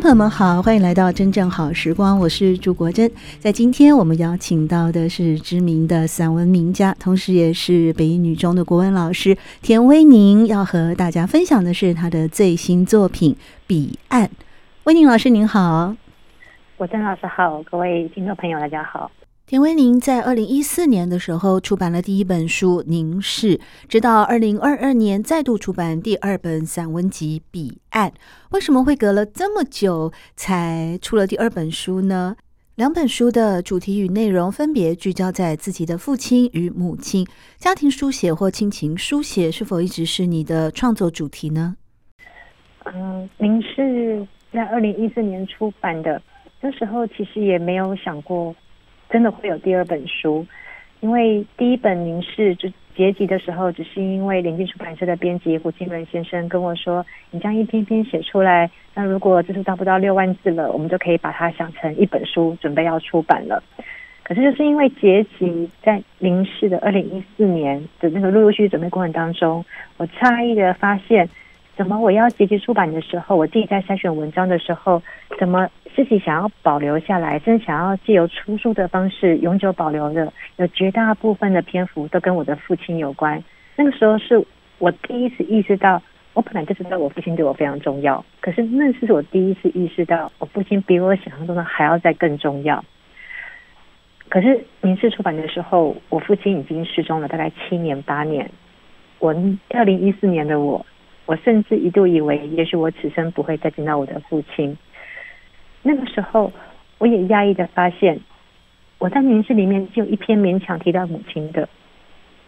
朋友们好，欢迎来到真正好时光，我是朱国珍。在今天，我们邀请到的是知名的散文名家，同时也是北影女中的国文老师田威宁，要和大家分享的是他的最新作品《彼岸》。威宁老师您好，国珍老师好，各位听众朋友大家好。田威宁在二零一四年的时候出版了第一本书《凝视》，直到二零二二年再度出版第二本散文集《彼岸》。为什么会隔了这么久才出了第二本书呢？两本书的主题与内容分别聚焦在自己的父亲与母亲。家庭书写或亲情书写是否一直是你的创作主题呢？嗯，《凝视》在二零一四年出版的，那时候其实也没有想过。真的会有第二本书，因为第一本《凝视》就结集的时候，只是因为联经出版社的编辑胡金伦先生跟我说：“你这样一篇篇写出来，那如果字数达不到六万字了，我们就可以把它想成一本书，准备要出版了。”可是就是因为结集在《凝视》的二零一四年的那个陆陆续续准备过程当中，我诧异的发现。怎么？我要结集出版的时候，我自己在筛选文章的时候，怎么自己想要保留下来，甚至想要借由出书的方式永久保留的，有绝大部分的篇幅都跟我的父亲有关。那个时候是我第一次意识到，我本来就知道我父亲对我非常重要，可是那是我第一次意识到，我父亲比我想象中的还要再更重要。可是名次出版的时候，我父亲已经失踪了大概七年八年。我二零一四年的我。我甚至一度以为，也许我此生不会再见到我的父亲。那个时候，我也讶异的发现，我在凝视里面就一篇勉强提到母亲的。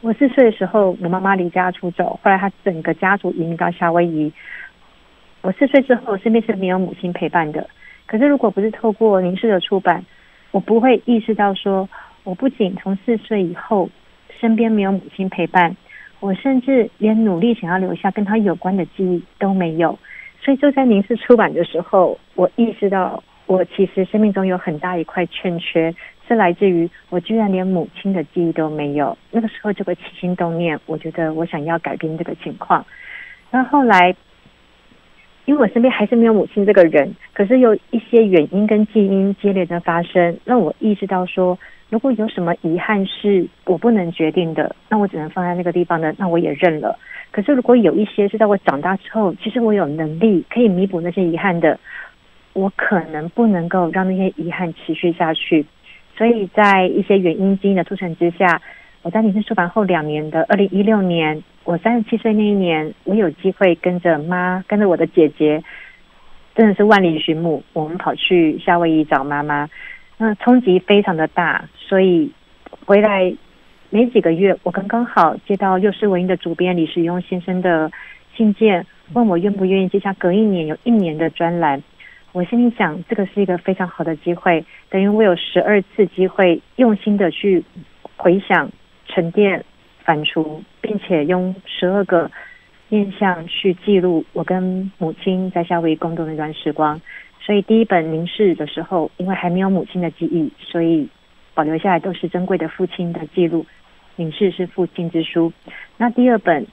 我四岁的时候，我妈妈离家出走，后来她整个家族移民到夏威夷。我四岁之后，身边是没有母亲陪伴的。可是，如果不是透过凝视的出版，我不会意识到说，我不仅从四岁以后，身边没有母亲陪伴。我甚至连努力想要留下跟他有关的记忆都没有，所以就在凝视出版的时候，我意识到我其实生命中有很大一块欠缺，是来自于我居然连母亲的记忆都没有。那个时候就会起心动念，我觉得我想要改变这个情况。那后来，因为我身边还是没有母亲这个人，可是有一些原因跟基因接连的发生，让我意识到说。如果有什么遗憾是我不能决定的，那我只能放在那个地方的，那我也认了。可是如果有一些是在我长大之后，其实我有能力可以弥补那些遗憾的，我可能不能够让那些遗憾持续下去。所以在一些原因基因的促成之下，我在凝视出版后两年的二零一六年，我三十七岁那一年，我有机会跟着妈，跟着我的姐姐，真的是万里寻母，我们跑去夏威夷找妈妈。那冲击非常的大，所以回来没几个月，我刚刚好接到《幼师文艺》的主编李时庸先生的信件，问我愿不愿意接下隔一年有一年的专栏。我心里想，这个是一个非常好的机会，等于我有十二次机会用心的去回想、沉淀、反刍，并且用十二个面向去记录我跟母亲在夏威夷共度那段时光。所以第一本凝视的时候，因为还没有母亲的记忆，所以保留下来都是珍贵的父亲的记录。凝视是父亲之书。那第二本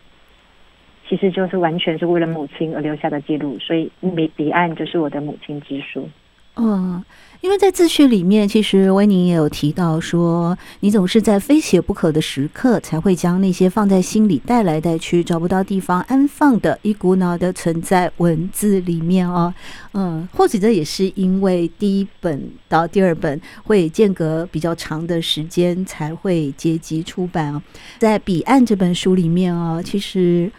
其实就是完全是为了母亲而留下的记录，所以彼彼岸就是我的母亲之书。嗯，因为在自序里面，其实威宁也有提到说，你总是在非写不可的时刻，才会将那些放在心里带来带去，找不到地方安放的一股脑的存在文字里面哦。嗯，或许这也是因为第一本到第二本会间隔比较长的时间才会结集出版哦。在彼岸这本书里面哦，其实。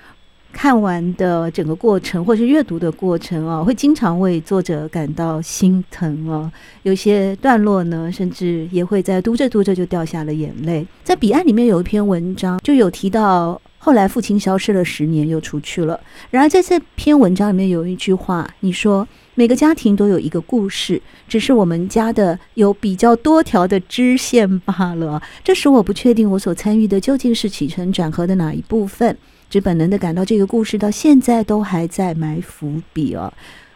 看完的整个过程，或是阅读的过程啊，会经常为作者感到心疼哦。有些段落呢，甚至也会在读着读着就掉下了眼泪。在彼岸里面有一篇文章，就有提到。后来父亲消失了十年，又出去了。然而在这篇文章里面有一句话，你说每个家庭都有一个故事，只是我们家的有比较多条的支线罢了。这使我不确定我所参与的究竟是起承转合的哪一部分，只本能的感到这个故事到现在都还在埋伏笔哦。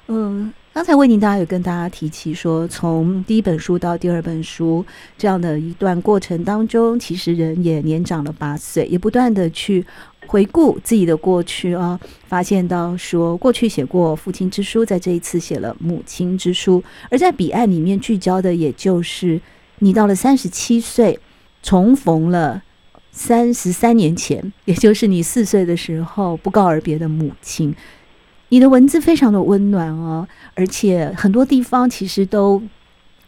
嗯。刚才为您，大家有跟大家提起说，从第一本书到第二本书这样的一段过程当中，其实人也年长了八岁，也不断的去回顾自己的过去啊，发现到说过去写过父亲之书，在这一次写了母亲之书，而在彼岸里面聚焦的，也就是你到了三十七岁，重逢了三十三年前，也就是你四岁的时候不告而别的母亲。你的文字非常的温暖哦，而且很多地方其实都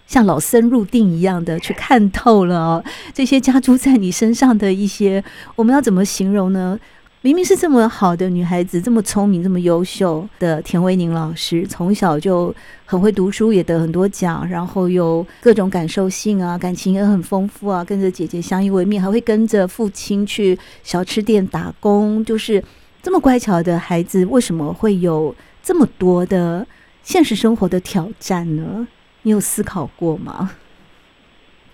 像老僧入定一样的去看透了哦。这些加诸在你身上的一些，我们要怎么形容呢？明明是这么好的女孩子，这么聪明、这么优秀的田维宁老师，从小就很会读书，也得很多奖，然后有各种感受性啊，感情也很丰富啊，跟着姐姐相依为命，还会跟着父亲去小吃店打工，就是。这么乖巧的孩子，为什么会有这么多的现实生活的挑战呢？你有思考过吗？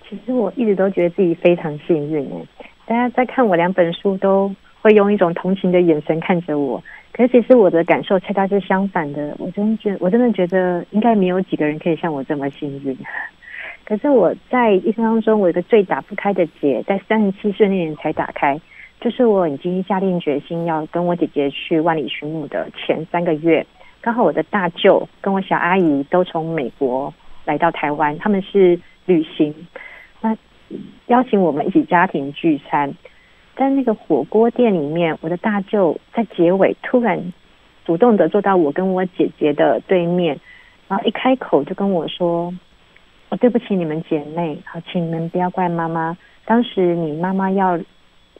其实我一直都觉得自己非常幸运诶。大家在看我两本书，都会用一种同情的眼神看着我。可是其实我的感受恰恰是相反的。我真觉，我真的觉得应该没有几个人可以像我这么幸运。可是我在一生当中，我有一个最打不开的结，在三十七岁那年才打开。就是我已经下定决心要跟我姐姐去万里寻母的前三个月，刚好我的大舅跟我小阿姨都从美国来到台湾，他们是旅行，那邀请我们一起家庭聚餐，在那个火锅店里面，我的大舅在结尾突然主动的坐到我跟我姐姐的对面，然后一开口就跟我说：“我对不起你们姐妹，好，请你们不要怪妈妈，当时你妈妈要。”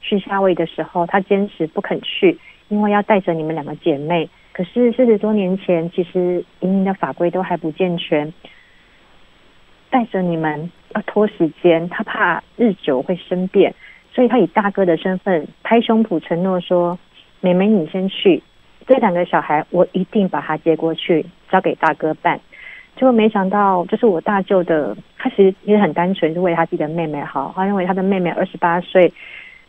去夏威夷的时候，她坚持不肯去，因为要带着你们两个姐妹。可是四十多年前，其实移民的法规都还不健全，带着你们要拖时间，他怕日久会生变，所以他以大哥的身份拍胸脯承诺说：“妹妹你先去，这两个小孩我一定把他接过去，交给大哥办。”结果没想到，就是我大舅的，他其实也很单纯，是为他自己的妹妹好，他认为他的妹妹二十八岁。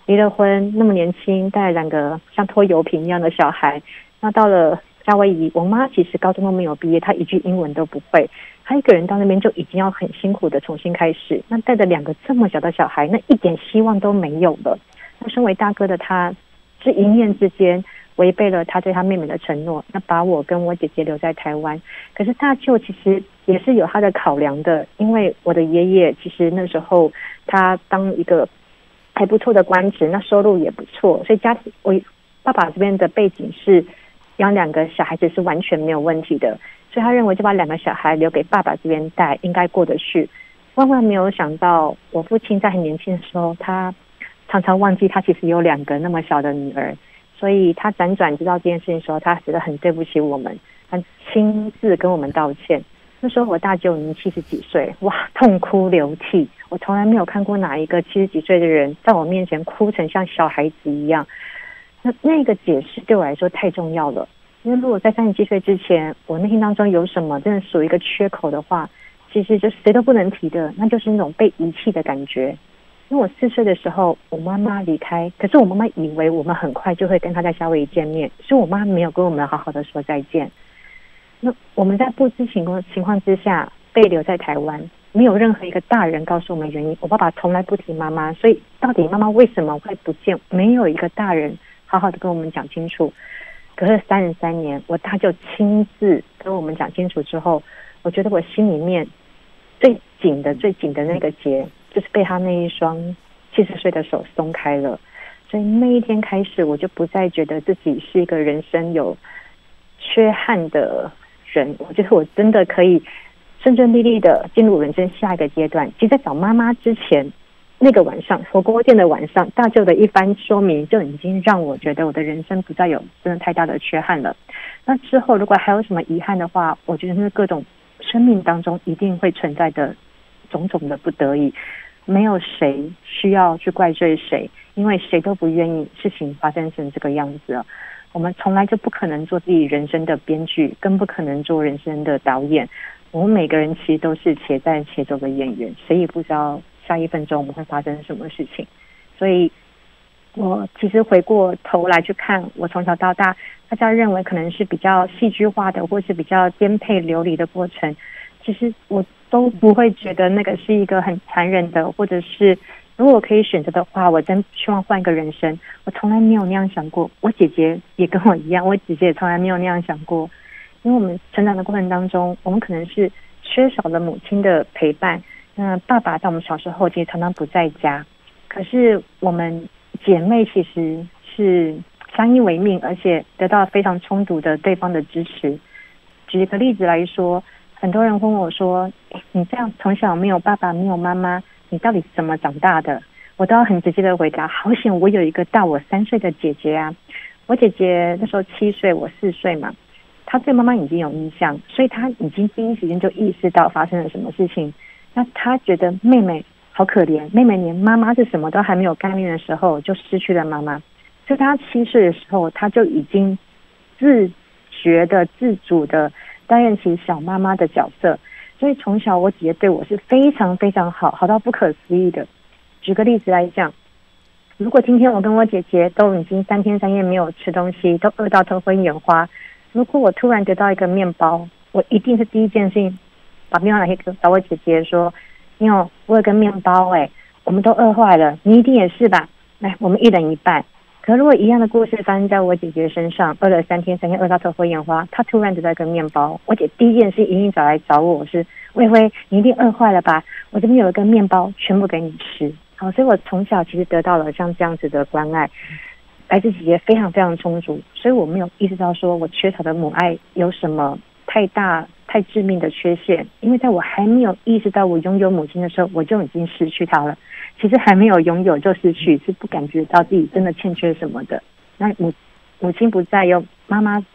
离了婚，那么年轻，带两个像拖油瓶一样的小孩，那到了夏威夷，我妈其实高中都没有毕业，她一句英文都不会，她一个人到那边就已经要很辛苦的重新开始。那带着两个这么小的小孩，那一点希望都没有了。那身为大哥的他，是一念之间违背了他对他妹妹的承诺，那把我跟我姐姐留在台湾。可是大舅其实也是有他的考量的，因为我的爷爷其实那时候他当一个。还不错的官职，那收入也不错，所以家庭我爸爸这边的背景是养两个小孩子是完全没有问题的，所以他认为就把两个小孩留给爸爸这边带，应该过得去。万万没有想到，我父亲在很年轻的时候，他常常忘记他其实有两个那么小的女儿，所以他辗转知道这件事情的时候，他觉得很对不起我们，他亲自跟我们道歉。那时候我大舅已经七十几岁，哇，痛哭流涕。我从来没有看过哪一个七十几岁的人在我面前哭成像小孩子一样。那那个解释对我来说太重要了，因为如果在三十七岁之前，我内心当中有什么真的属于一个缺口的话，其实就谁都不能提的，那就是那种被遗弃的感觉。因为我四岁的时候，我妈妈离开，可是我妈妈以为我们很快就会跟她在夏威夷见面，所以我妈没有跟我们好好的说再见。那我们在不知情况情况之下被留在台湾，没有任何一个大人告诉我们原因。我爸爸从来不提妈妈，所以到底妈妈为什么会不见？没有一个大人好好的跟我们讲清楚。隔了三十三年，我大舅亲自跟我们讲清楚之后，我觉得我心里面最紧的、最紧的那个结，就是被他那一双七十岁的手松开了。所以那一天开始，我就不再觉得自己是一个人生有缺憾的。人，我觉得我真的可以顺顺利利的进入人生下一个阶段。其实，在找妈妈之前，那个晚上火锅店的晚上，大舅的一番说明就已经让我觉得我的人生不再有真的太大的缺憾了。那之后，如果还有什么遗憾的话，我觉得是各种生命当中一定会存在的种种的不得已。没有谁需要去怪罪谁，因为谁都不愿意事情发生成这个样子。我们从来就不可能做自己人生的编剧，更不可能做人生的导演。我们每个人其实都是且战且走的演员，谁也不知道下一分钟我们会发生什么事情。所以，我其实回过头来去看，我从小到大，大家认为可能是比较戏剧化的，或是比较颠沛流离的过程，其实我都不会觉得那个是一个很残忍的，或者是如果可以选择的话，我真希望换一个人生。我从来没有那样想过。我姐姐也跟我一样，我姐姐也从来没有那样想过。因为我们成长的过程当中，我们可能是缺少了母亲的陪伴。那爸爸在我们小时候其实常常不在家，可是我们姐妹其实是相依为命，而且得到非常充足的对方的支持。举一个例子来说，很多人问我说：“你这样从小没有爸爸，没有妈妈，你到底是怎么长大的？”我都要很直接的回答：“好险，我有一个大我三岁的姐姐啊！我姐姐那时候七岁，我四岁嘛。”他对妈妈已经有印象，所以他已经第一时间就意识到发生了什么事情。那他觉得妹妹好可怜，妹妹连妈妈是什么都还没有概念的时候就失去了妈妈。就他七岁的时候，他就已经自觉的、自主的担任起小妈妈的角色。所以从小我姐姐对我是非常非常好，好到不可思议的。举个例子来讲，如果今天我跟我姐姐都已经三天三夜没有吃东西，都饿到头昏眼花。如果我突然得到一个面包，我一定是第一件事情把面包拿去找我姐姐说：“你有我有个面包哎，我们都饿坏了，你一定也是吧？来，我们一人一半。”可如果一样的故事发生在我姐姐身上，饿了三天三夜，饿到头昏眼花，她突然得到一个面包，我姐第一件事一定找来找我，是薇薇，你一定饿坏了吧？我这边有一个面包，全部给你吃。好，所以我从小其实得到了像这样子的关爱。来自姐姐非常非常充足，所以我没有意识到说我缺少的母爱有什么太大太致命的缺陷，因为在我还没有意识到我拥有母亲的时候，我就已经失去她了。其实还没有拥有就失去，是不感觉到自己真的欠缺什么的。那母母亲不在，有妈妈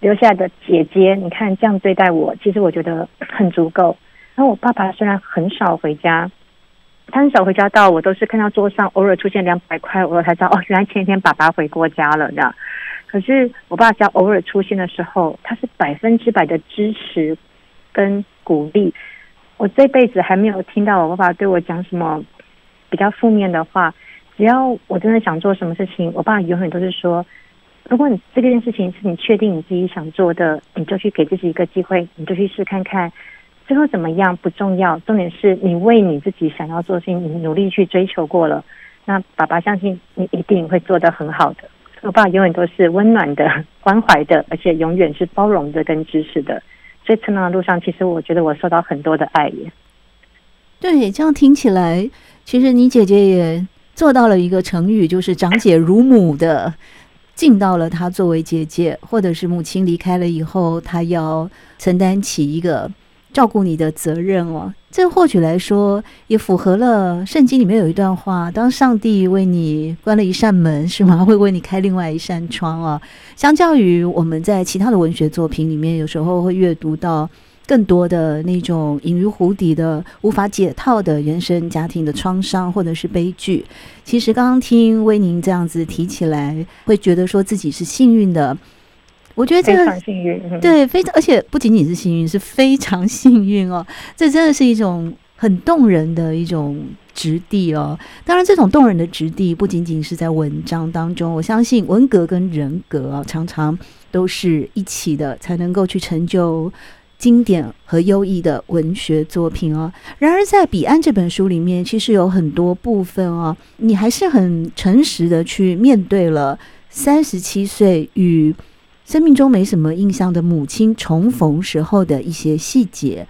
留下的姐姐，你看这样对待我，其实我觉得很足够。然后我爸爸虽然很少回家。他很少回家到，我都是看到桌上偶尔出现两百块，我才知道哦，原来前一天爸爸回过家了这样。可是我爸只要偶尔出现的时候，他是百分之百的支持跟鼓励。我这辈子还没有听到我爸爸对我讲什么比较负面的话。只要我真的想做什么事情，我爸永远都是说：如果你这件事情是你确定你自己想做的，你就去给自己一个机会，你就去试看看。最后怎么样不重要，重点是你为你自己想要做的事情，你努力去追求过了。那爸爸相信你一定会做得很好的。我爸永远都是温暖的、关怀的，而且永远是包容的跟支持的。所以成长的路上，其实我觉得我受到很多的爱耶。对，这样听起来，其实你姐姐也做到了一个成语，就是长姐如母的，尽到了她作为姐姐或者是母亲离开了以后，她要承担起一个。照顾你的责任哦，这或许来说也符合了圣经里面有一段话：当上帝为你关了一扇门，是吗？会为你开另外一扇窗哦。相较于我们在其他的文学作品里面，有时候会阅读到更多的那种隐于湖底的、无法解套的原生家庭的创伤或者是悲剧。其实刚刚听威宁这样子提起来，会觉得说自己是幸运的。我觉得这个非常幸运，对，非常，而且不仅仅是幸运，是非常幸运哦。这真的是一种很动人的一种质地哦。当然，这种动人的质地不仅仅是在文章当中，我相信文革跟人格啊，常常都是一起的，才能够去成就经典和优异的文学作品哦。然而，在《彼岸》这本书里面，其实有很多部分哦，你还是很诚实的去面对了三十七岁与。生命中没什么印象的母亲重逢时候的一些细节，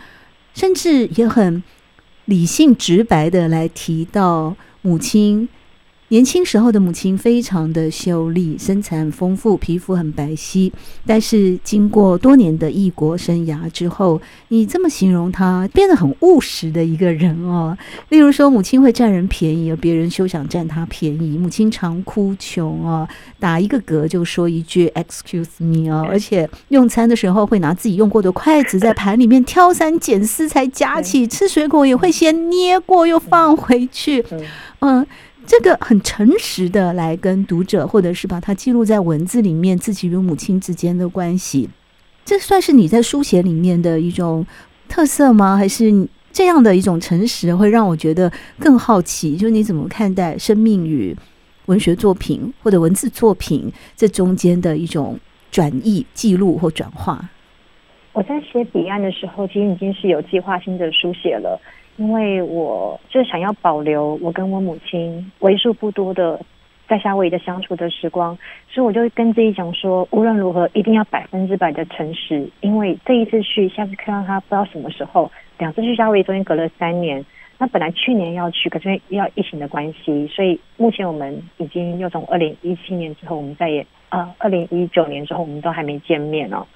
甚至也很理性直白的来提到母亲年轻时候的母亲非常的秀丽，身材很丰富，皮肤很白皙。但是经过多年的异国生涯之后，你这么形容她，变得很务实的一个人哦。例如说，母亲会占人便宜，而别人休想占她便宜。母亲常哭穷哦，打一个嗝就说一句 “excuse me” 哦，而且用餐的时候会拿自己用过的筷子在盘里面挑三拣四才夹起，吃水果也会先捏过又放回去，嗯。这个很诚实的来跟读者，或者是把它记录在文字里面，自己与母亲之间的关系，这算是你在书写里面的一种特色吗？还是这样的一种诚实会让我觉得更好奇？就是你怎么看待生命与文学作品或者文字作品这中间的一种转译、记录或转化？我在写彼岸的时候，其实已经是有计划性的书写了。因为我就想要保留我跟我母亲为数不多的在夏威夷的相处的时光，所以我就跟自己讲说，无论如何一定要百分之百的诚实。因为这一次去，下次看到他不知道什么时候。两次去夏威夷中间隔了三年，那本来去年要去，可是要疫情的关系，所以目前我们已经又从二零一七年之后，我们再也啊二零一九年之后，我们都还没见面哦，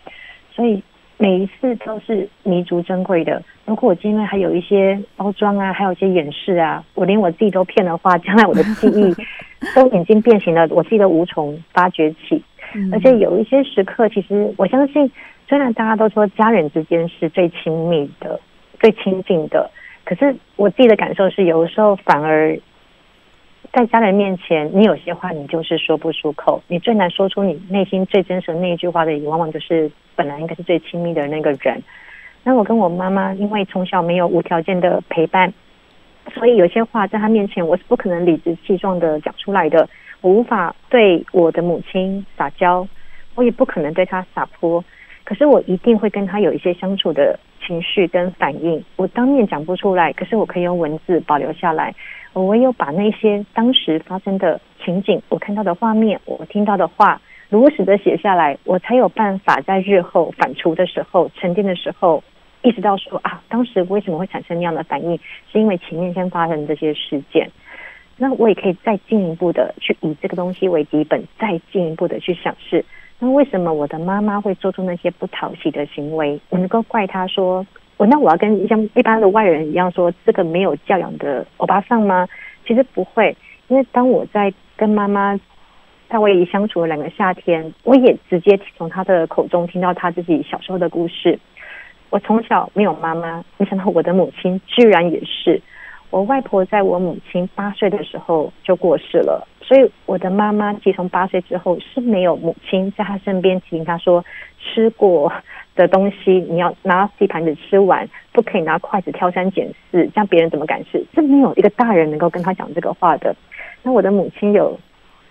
所以。每一次都是弥足珍贵的。如果我今天还有一些包装啊，还有一些演示啊，我连我自己都骗的话，将来我的记忆 都已经变形了，我自己都无从发掘起。而且有一些时刻，其实我相信，虽然大家都说家人之间是最亲密的、最亲近的，可是我自己的感受是，有的时候反而。在家人面前，你有些话你就是说不出口，你最难说出你内心最真实的那一句话的，也往往就是本来应该是最亲密的那个人。那我跟我妈妈，因为从小没有无条件的陪伴，所以有些话在她面前我是不可能理直气壮的讲出来的。我无法对我的母亲撒娇，我也不可能对她撒泼，可是我一定会跟她有一些相处的情绪跟反应。我当面讲不出来，可是我可以用文字保留下来。我唯有把那些当时发生的情景，我看到的画面，我听到的话，如实的写下来，我才有办法在日后反刍的时候、沉淀的时候，意识到说啊，当时为什么会产生那样的反应，是因为前面先发生这些事件。那我也可以再进一步的去以这个东西为底本，再进一步的去想是，那为什么我的妈妈会做出那些不讨喜的行为？我能够怪她说？我那我要跟像一般的外人一样说这个没有教养的欧巴桑吗？其实不会，因为当我在跟妈妈夏威夷相处了两个夏天，我也直接从她的口中听到她自己小时候的故事。我从小没有妈妈，没想到我的母亲居然也是。我外婆在我母亲八岁的时候就过世了，所以我的妈妈自从八岁之后是没有母亲在她身边提醒她说吃过的东西，你要拿起盘子吃完，不可以拿筷子挑三拣四，这样别人怎么敢吃？是没有一个大人能够跟他讲这个话的。那我的母亲有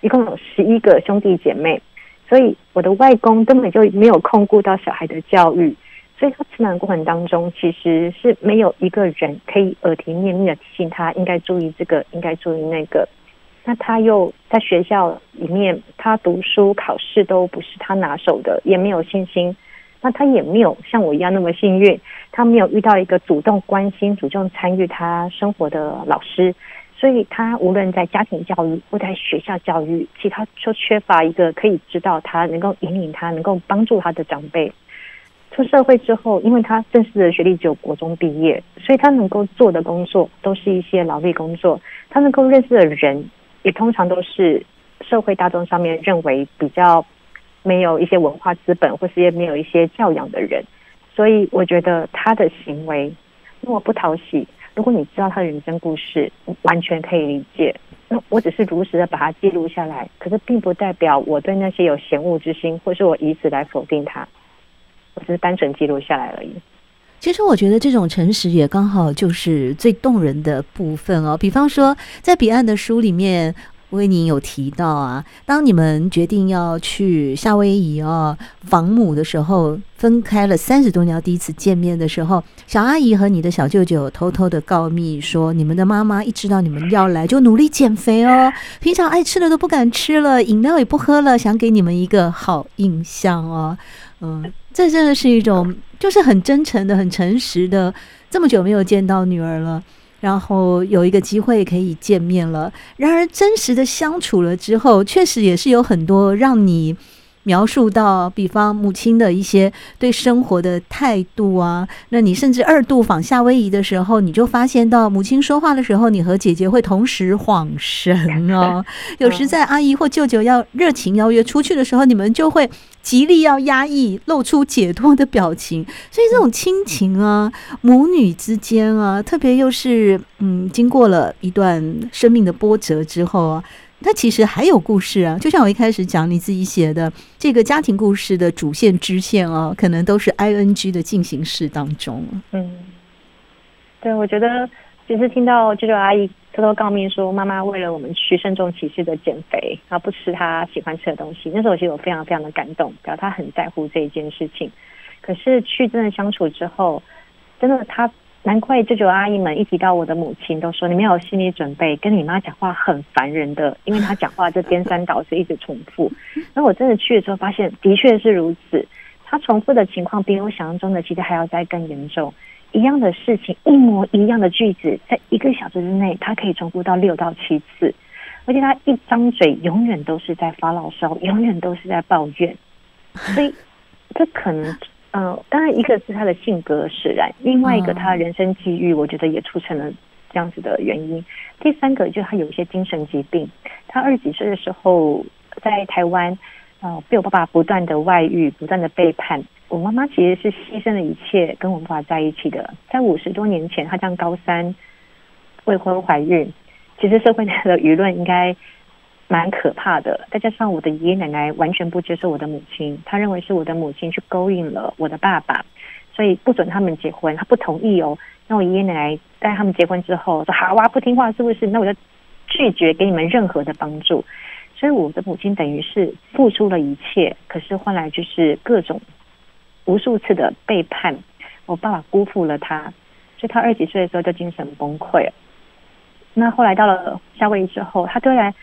一共有十一个兄弟姐妹，所以我的外公根本就没有空顾到小孩的教育，所以他成长过程当中其实是没有一个人可以耳提面命的提醒他应该注意这个，应该注意那个。那他又在学校里面，他读书考试都不是他拿手的，也没有信心。那他也没有像我一样那么幸运，他没有遇到一个主动关心、主动参与他生活的老师，所以他无论在家庭教育或在学校教育，其他都缺乏一个可以知道他、能够引领他、能够帮助他的长辈。出社会之后，因为他正式的学历只有国中毕业，所以他能够做的工作都是一些劳力工作，他能够认识的人也通常都是社会大众上面认为比较。没有一些文化资本，或是也没有一些教养的人，所以我觉得他的行为如果不讨喜，如果你知道他的人生故事，完全可以理解。那我只是如实的把它记录下来，可是并不代表我对那些有嫌恶之心，或是我以此来否定他。我只是单纯记录下来而已。其实我觉得这种诚实也刚好就是最动人的部分哦。比方说，在彼岸的书里面。威宁有提到啊，当你们决定要去夏威夷哦访母的时候，分开了三十多年，第一次见面的时候，小阿姨和你的小舅舅偷偷的告密说，你们的妈妈一知道你们要来，就努力减肥哦，平常爱吃的都不敢吃了，饮料也不喝了，想给你们一个好印象哦。嗯，这真的是一种，就是很真诚的、很诚实的。这么久没有见到女儿了。然后有一个机会可以见面了。然而，真实的相处了之后，确实也是有很多让你。描述到，比方母亲的一些对生活的态度啊，那你甚至二度访夏威夷的时候，你就发现到母亲说话的时候，你和姐姐会同时恍神哦。有时在阿姨或舅舅要热情邀约出去的时候，你们就会极力要压抑，露出解脱的表情。所以这种亲情啊，母女之间啊，特别又是嗯，经过了一段生命的波折之后啊。它其实还有故事啊，就像我一开始讲你自己写的这个家庭故事的主线支线哦，可能都是 ing 的进行式当中。嗯，对，我觉得其实听到舅舅阿姨偷偷告密说，妈妈为了我们去慎重其事的减肥，然后不吃她喜欢吃的东西，那时候其实我非常非常的感动，表示她很在乎这一件事情。可是去真的相处之后，真的她。难怪舅舅阿姨们一提到我的母亲，都说你没有心理准备，跟你妈讲话很烦人的，因为她讲话就颠三倒四，一直重复。那我真的去了之后，发现的确是如此。她重复的情况比我想象中的其实还要再更严重。一样的事情，一模一样的句子，在一个小时之内，她可以重复到六到七次，而且她一张嘴，永远都是在发牢骚，永远都是在抱怨。所以，这可能。嗯、呃，当然，一个是他的性格使然，另外一个他的人生际遇，我觉得也促成了这样子的原因。第三个就是他有一些精神疾病。他二十几岁的时候在台湾，呃，被我爸爸不断的外遇，不断的背叛。我妈妈其实是牺牲了一切跟我爸爸在一起的。在五十多年前，他上高三未婚怀孕，其实社会内的舆论应该。蛮可怕的，再加上我的爷爷奶奶完全不接受我的母亲，他认为是我的母亲去勾引了我的爸爸，所以不准他们结婚，他不同意哦。那我爷爷奶奶在他们结婚之后说：“好哇，不听话是不是？那我就拒绝给你们任何的帮助。”所以我的母亲等于是付出了一切，可是换来就是各种无数次的背叛。我爸爸辜负了他，所以他二十几岁的时候就精神崩溃了。那后来到了夏威夷之后，他突然。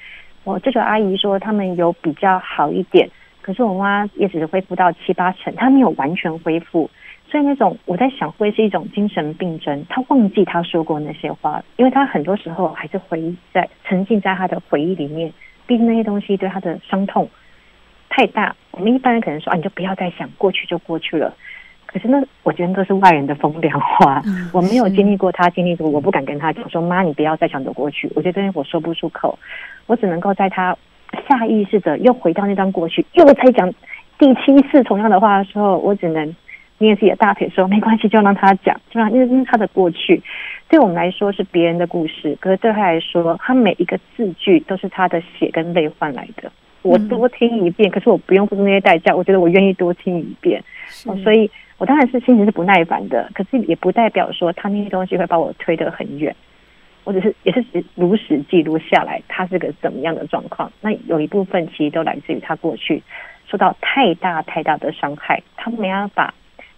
我舅舅阿姨说他们有比较好一点，可是我妈也只是恢复到七八成，她没有完全恢复。所以那种我在想，会是一种精神病症。她忘记她说过那些话，因为她很多时候还是回忆在沉浸在她的回忆里面。毕竟那些东西对她的伤痛太大。我们一般人可能说啊，你就不要再想，过去就过去了。可是那我觉得都是外人的风凉话，我没有经历过他经历过，我不敢跟他讲说，妈，你不要再想着过去。我觉得我说不出口，我只能够在他下意识的又回到那段过去，又再讲第七次同样的话的时候，我只能捏自己的大腿说没关系，就让他讲，就让因为这是他的过去，对我们来说是别人的故事，可是对他来说，他每一个字句都是他的血跟泪换来的。我多听一遍，可是我不用付出那些代价，我觉得我愿意多听一遍，所以。我当然是心情是不耐烦的，可是也不代表说他那些东西会把我推得很远。我只是也是如实记录下来，他是个怎么样的状况。那有一部分其实都来自于他过去受到太大太大的伤害，他没办法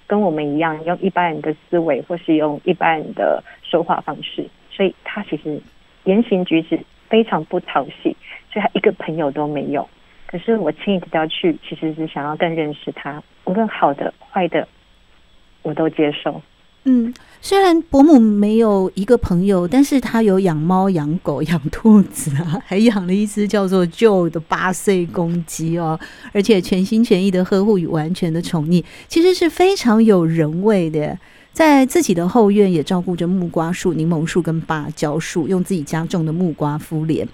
跟我们一样用一般人的思维，或是用一般人的说话方式，所以他其实言行举止非常不讨喜，所以他一个朋友都没有。可是我轻易的要去，其实是想要更认识他，无论好的坏的。我都接受。嗯，虽然伯母没有一个朋友，但是她有养猫、养狗、养兔子啊，还养了一只叫做 Joe 的八岁公鸡哦，而且全心全意的呵护与完全的宠溺，其实是非常有人味的。在自己的后院也照顾着木瓜树、柠檬树跟芭蕉树，用自己家种的木瓜敷脸。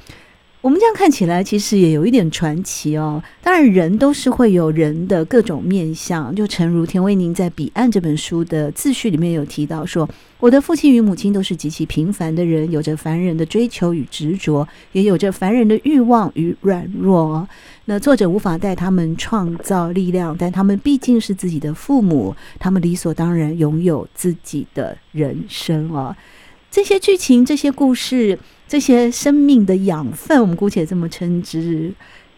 我们这样看起来，其实也有一点传奇哦。当然，人都是会有人的各种面相。就诚如田薇宁在《彼岸》这本书的自序里面有提到说，我的父亲与母亲都是极其平凡的人，有着凡人的追求与执着，也有着凡人的欲望与软弱。那作者无法带他们创造力量，但他们毕竟是自己的父母，他们理所当然拥有自己的人生哦。这些剧情，这些故事。这些生命的养分，我们姑且这么称之，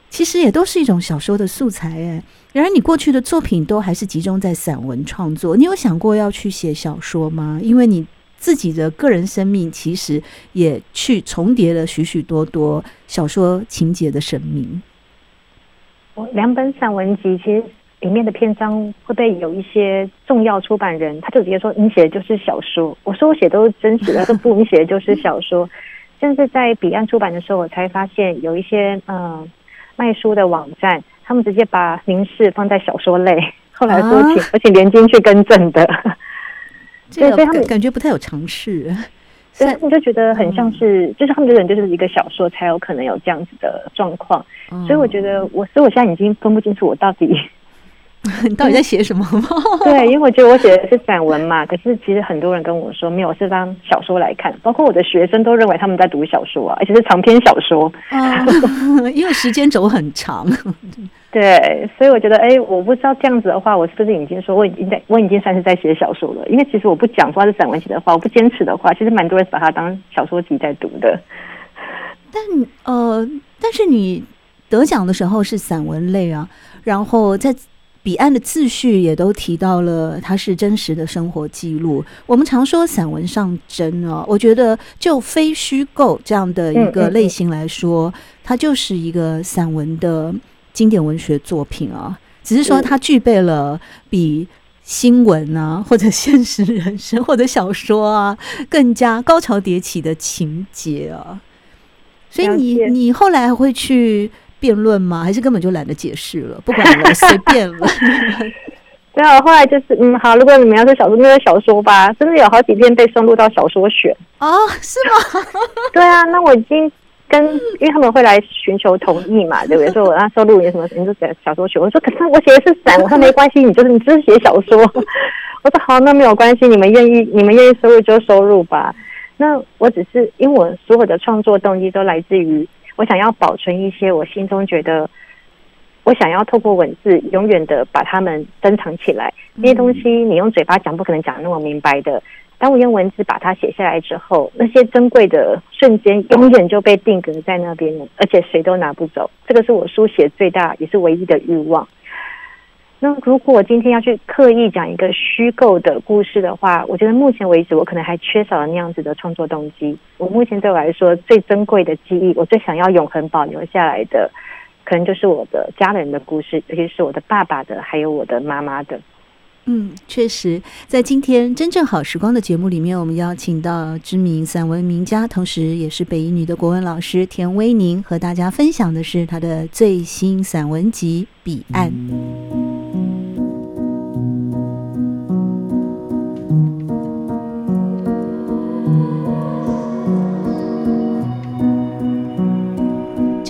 其实也都是一种小说的素材哎。然而，你过去的作品都还是集中在散文创作，你有想过要去写小说吗？因为你自己的个人生命其实也去重叠了许许多多小说情节的生命。我两本散文集其实里面的篇章会不会有一些重要出版人，他就直接说你写的就是小说。我说我写都是真实的，他说不，你写的就是小说。甚至在彼岸出版的时候，我才发现有一些嗯、呃、卖书的网站，他们直接把凝视放在小说类，后来说请、啊、而且连进去更正的，这个、所以他们感觉不太有尝试。所以你就觉得很像是，嗯、就是他们觉得就是一个小说才有可能有这样子的状况，嗯、所以我觉得我，所以我现在已经分不清楚我到底，你到底在写什么吗？对，因为我觉得我写的是散文嘛，可是其实很多人跟我说没有，是当小说来看，包括我的学生都认为他们在读小说啊，而且是长篇小说，嗯、因为时间轴很长。对，所以我觉得，哎，我不知道这样子的话，我是不是已经说我已经在，我已经算是在写小说了？因为其实我不讲说是散文写的话，我不坚持的话，其实蛮多人把它当小说集在读的。但呃，但是你得奖的时候是散文类啊，然后在彼岸的自序也都提到了它是真实的生活记录。我们常说散文上真哦，我觉得就非虚构这样的一个类型来说，嗯嗯嗯，它就是一个散文的。经典文学作品啊，只是说它具备了比新闻啊，或者现实人生或者小说啊更加高潮迭起的情节啊。所以你你后来会去辩论吗？还是根本就懒得解释了？不管了，随便了。对啊，后来就是嗯，好，如果你们要说小说，那就小说吧。真的有好几篇被收录到小说选哦，是吗？对啊，那我已经。跟，因为他们会来寻求同意嘛，对不对？说我要收录你什么，你就写小说选。我说可是我写的是散文，我说没关系，你就是你只是写小说。我说好，那没有关系，你们愿意，你们愿意收入就收入吧。那我只是因为我所有的创作动机都来自于我想要保存一些我心中觉得我想要透过文字永远的把它们珍藏起来。那些东西你用嘴巴讲不可能讲那么明白的。当我用文字把它写下来之后，那些珍贵的瞬间永远就被定格在那边了，而且谁都拿不走。这个是我书写最大也是唯一的欲望。那如果今天要去刻意讲一个虚构的故事的话，我觉得目前为止我可能还缺少了那样子的创作动机。我目前对我来说最珍贵的记忆，我最想要永恒保留下来的，可能就是我的家人的故事，尤其是我的爸爸的，还有我的妈妈的。嗯，确实，在今天真正好时光的节目里面，我们邀请到知名散文名家，同时也是北一女的国文老师田威宁，和大家分享的是他的最新散文集《彼岸》。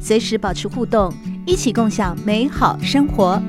随时保持互动，一起共享美好生活。